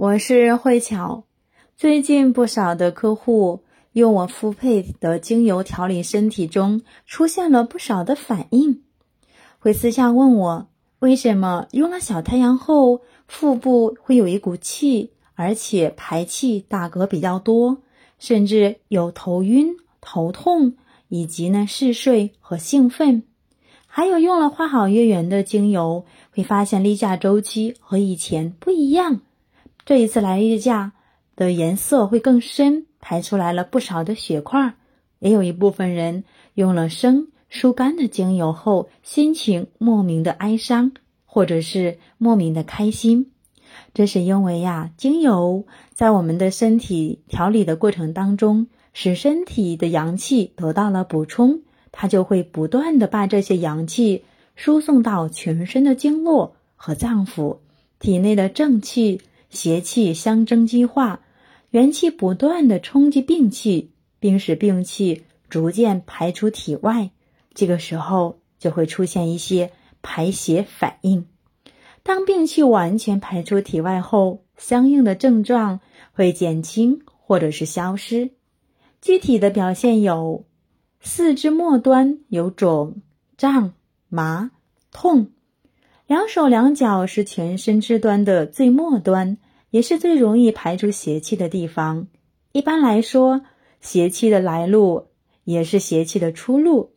我是慧巧。最近不少的客户用我复配的精油调理身体中，出现了不少的反应，会私下问我为什么用了小太阳后，腹部会有一股气，而且排气打嗝比较多，甚至有头晕、头痛，以及呢嗜睡和兴奋。还有用了花好月圆的精油，会发现例假周期和以前不一样。这一次来例假的颜色会更深，排出来了不少的血块。也有一部分人用了生疏肝的精油后，心情莫名的哀伤，或者是莫名的开心。这是因为呀，精油在我们的身体调理的过程当中，使身体的阳气得到了补充，它就会不断的把这些阳气输送到全身的经络和脏腑，体内的正气。邪气相争激化，元气不断的冲击病气，并使病气逐渐排出体外。这个时候就会出现一些排邪反应。当病气完全排出体外后，相应的症状会减轻或者是消失。具体的表现有：四肢末端有肿、胀、麻、痛。两手两脚是全身之端的最末端，也是最容易排出邪气的地方。一般来说，邪气的来路也是邪气的出路。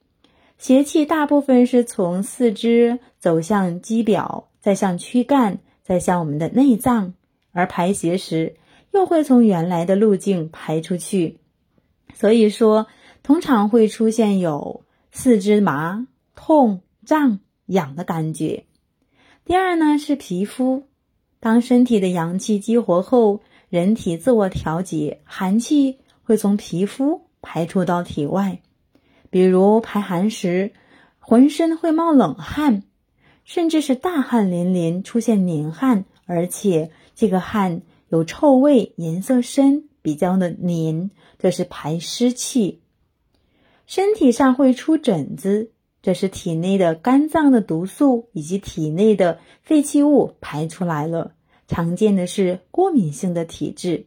邪气大部分是从四肢走向肌表，再向躯干，再向我们的内脏，而排邪时又会从原来的路径排出去。所以说，通常会出现有四肢麻、痛、胀、痒的感觉。第二呢是皮肤，当身体的阳气激活后，人体自我调节，寒气会从皮肤排出到体外。比如排寒时，浑身会冒冷汗，甚至是大汗淋淋，出现黏汗，而且这个汗有臭味，颜色深，比较的黏，这是排湿气。身体上会出疹子。这是体内的肝脏的毒素以及体内的废弃物排出来了。常见的是过敏性的体质。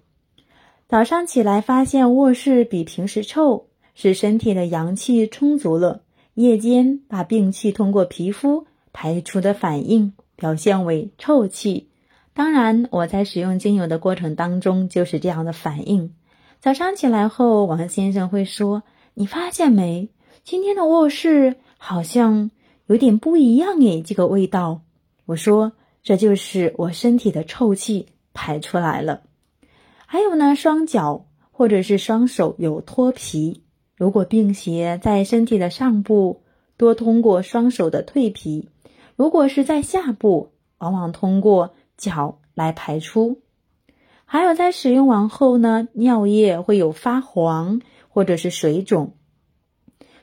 早上起来发现卧室比平时臭，是身体的阳气充足了。夜间把病气通过皮肤排出的反应，表现为臭气。当然，我在使用精油的过程当中就是这样的反应。早上起来后，王先生会说：“你发现没？今天的卧室。”好像有点不一样诶，这个味道。我说，这就是我身体的臭气排出来了。还有呢，双脚或者是双手有脱皮，如果病邪在身体的上部，多通过双手的蜕皮；如果是在下部，往往通过脚来排出。还有在使用完后呢，尿液会有发黄或者是水肿，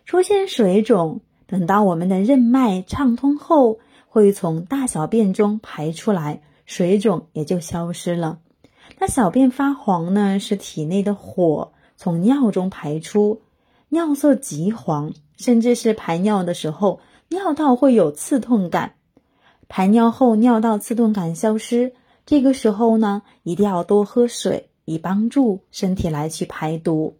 出现水肿。等到我们的任脉畅通后，会从大小便中排出来，水肿也就消失了。那小便发黄呢，是体内的火从尿中排出，尿色极黄，甚至是排尿的时候尿道会有刺痛感。排尿后尿道刺痛感消失，这个时候呢，一定要多喝水，以帮助身体来去排毒。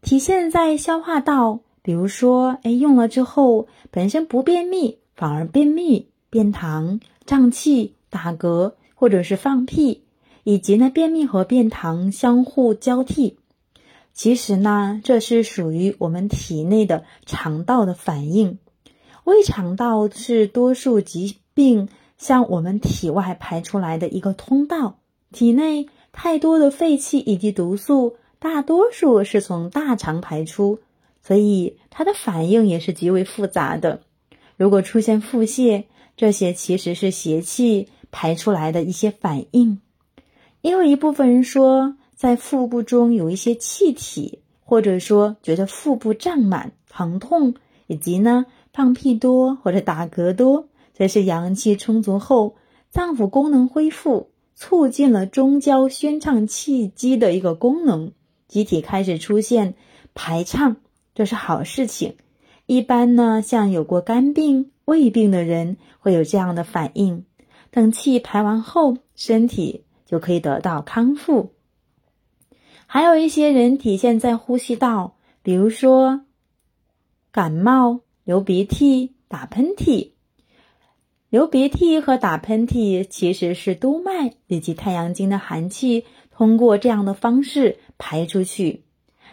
体现在消化道。比如说，哎，用了之后本身不便秘，反而便秘、便溏、胀气、打嗝，或者是放屁，以及呢便秘和便溏相互交替。其实呢，这是属于我们体内的肠道的反应。胃肠道是多数疾病向我们体外排出来的一个通道。体内太多的废气以及毒素，大多数是从大肠排出。所以它的反应也是极为复杂的。如果出现腹泻，这些其实是邪气排出来的一些反应。因为一部分人说，在腹部中有一些气体，或者说觉得腹部胀满、疼痛，以及呢放屁多或者打嗝多，这是阳气充足后，脏腑功能恢复，促进了中焦宣畅气机的一个功能，机体开始出现排畅。这是好事情。一般呢，像有过肝病、胃病的人会有这样的反应。等气排完后，身体就可以得到康复。还有一些人体现在呼吸道，比如说感冒、流鼻涕、打喷嚏。流鼻涕和打喷嚏其实是督脉以及太阳经的寒气通过这样的方式排出去。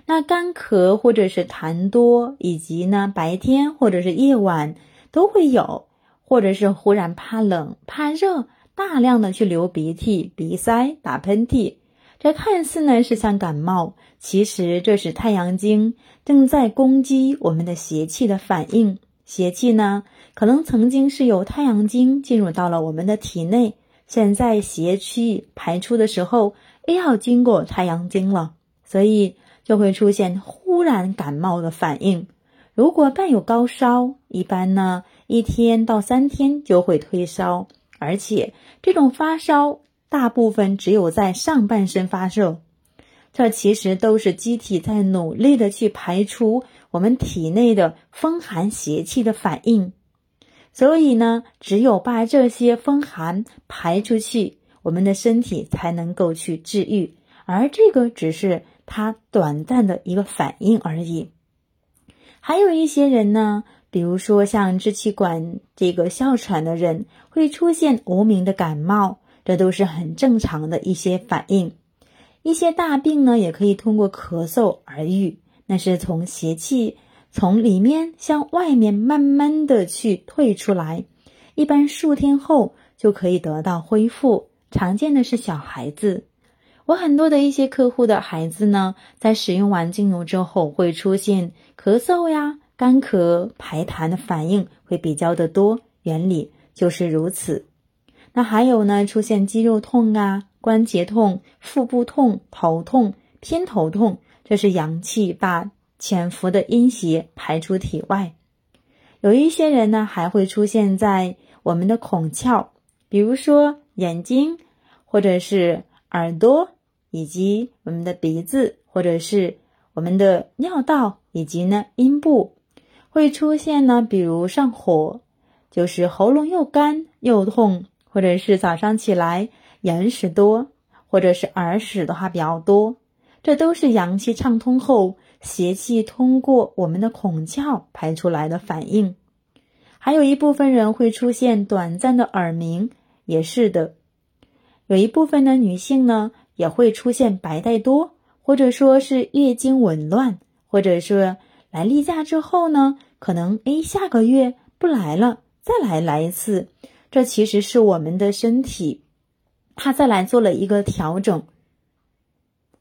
那干咳或者是痰多，以及呢白天或者是夜晚都会有，或者是忽然怕冷怕热，大量的去流鼻涕、鼻塞、打喷嚏。这看似呢是像感冒，其实这是太阳经正在攻击我们的邪气的反应。邪气呢，可能曾经是由太阳经进入到了我们的体内，现在邪气排出的时候，又要经过太阳经了，所以。就会出现忽然感冒的反应。如果伴有高烧，一般呢一天到三天就会退烧，而且这种发烧大部分只有在上半身发热。这其实都是机体在努力的去排除我们体内的风寒邪气的反应。所以呢，只有把这些风寒排出去，我们的身体才能够去治愈。而这个只是。它短暂的一个反应而已。还有一些人呢，比如说像支气管这个哮喘的人，会出现无名的感冒，这都是很正常的一些反应。一些大病呢，也可以通过咳嗽而愈，那是从邪气从里面向外面慢慢的去退出来，一般数天后就可以得到恢复。常见的是小孩子。我很多的一些客户的孩子呢，在使用完精油之后，会出现咳嗽呀、干咳、排痰的反应会比较的多，原理就是如此。那还有呢，出现肌肉痛啊、关节痛、腹部痛、头痛、偏头痛，这是阳气把潜伏的阴邪排出体外。有一些人呢，还会出现在我们的孔窍，比如说眼睛，或者是。耳朵以及我们的鼻子，或者是我们的尿道以及呢阴部，会出现呢，比如上火，就是喉咙又干又痛，或者是早上起来眼屎多，或者是耳屎的话比较多，这都是阳气畅通后邪气通过我们的孔窍排出来的反应。还有一部分人会出现短暂的耳鸣，也是的。有一部分的女性呢，也会出现白带多，或者说是月经紊乱，或者是来例假之后呢，可能诶下个月不来了，再来来一次，这其实是我们的身体，它再来做了一个调整，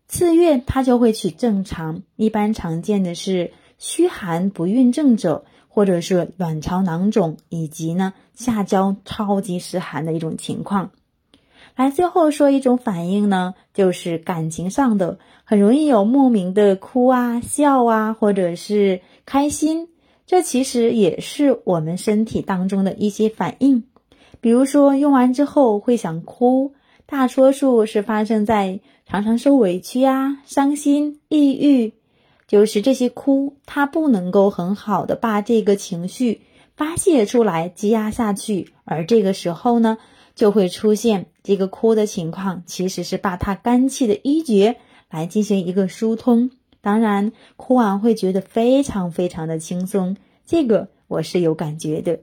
次月它就会取正常。一般常见的是虚寒不孕症者，或者是卵巢囊肿，以及呢下焦超级湿寒的一种情况。来，最后说一种反应呢，就是感情上的，很容易有莫名的哭啊、笑啊，或者是开心。这其实也是我们身体当中的一些反应。比如说，用完之后会想哭，大多数是发生在常常受委屈啊、伤心、抑郁，就是这些哭，它不能够很好的把这个情绪发泄出来、积压下去，而这个时候呢。就会出现这个哭的情况，其实是把他肝气的一绝来进行一个疏通。当然，哭完会觉得非常非常的轻松，这个我是有感觉的。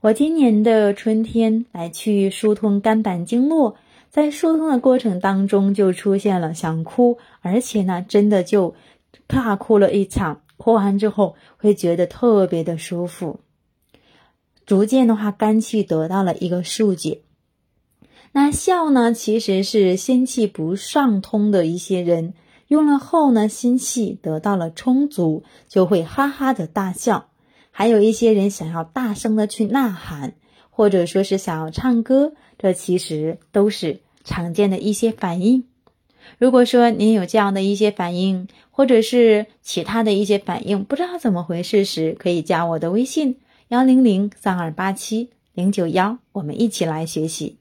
我今年的春天来去疏通肝胆经络，在疏通的过程当中就出现了想哭，而且呢，真的就大哭了一场。哭完之后会觉得特别的舒服，逐渐的话肝气得到了一个疏解。那笑呢，其实是心气不上通的一些人用了后呢，心气得到了充足，就会哈哈的大笑。还有一些人想要大声的去呐喊，或者说是想要唱歌，这其实都是常见的一些反应。如果说您有这样的一些反应，或者是其他的一些反应，不知道怎么回事时，可以加我的微信幺零零三二八七零九幺，我们一起来学习。